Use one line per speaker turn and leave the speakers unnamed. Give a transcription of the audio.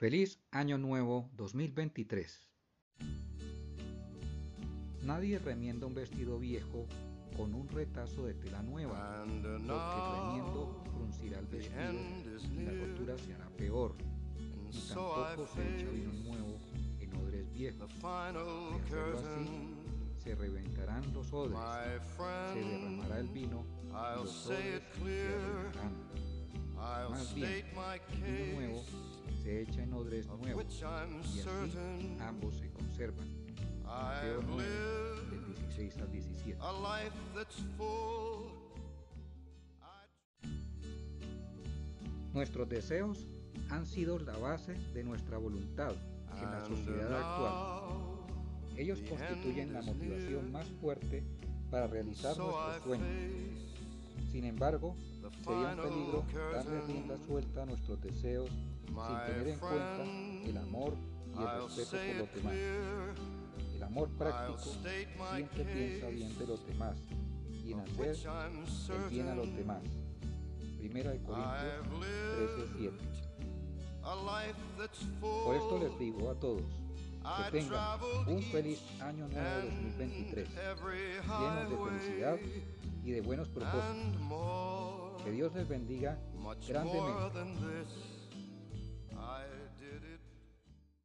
Feliz Año Nuevo 2023. Nadie remienda un vestido viejo con un retazo de tela nueva, porque el remiendo fruncirá el vestido y la rotura se hará peor. Y tampoco se echa vino nuevo en odres viejos. De así, se reventarán los odres, se derramará el vino y los odres se arruinarán. Más bien, vino nuevo se echa en odres nuevos y así ambos se conservan. Mateo 9, del 16 al 17. Nuestros deseos han sido la base de nuestra voluntad en la sociedad actual. Ellos constituyen la motivación más fuerte para realizar nuestros sueños. Sin embargo, sería un peligro darle rienda suelta a nuestros deseos sin tener en cuenta el amor y el respeto por los demás. El amor práctico siempre piensa bien de los demás y en hacer el bien a los demás. Primera de Corintios 13:7. Por esto les digo a todos que tengan un feliz año nuevo 2023, lleno de felicidad y de buenos propósitos. Que Dios les bendiga grandemente.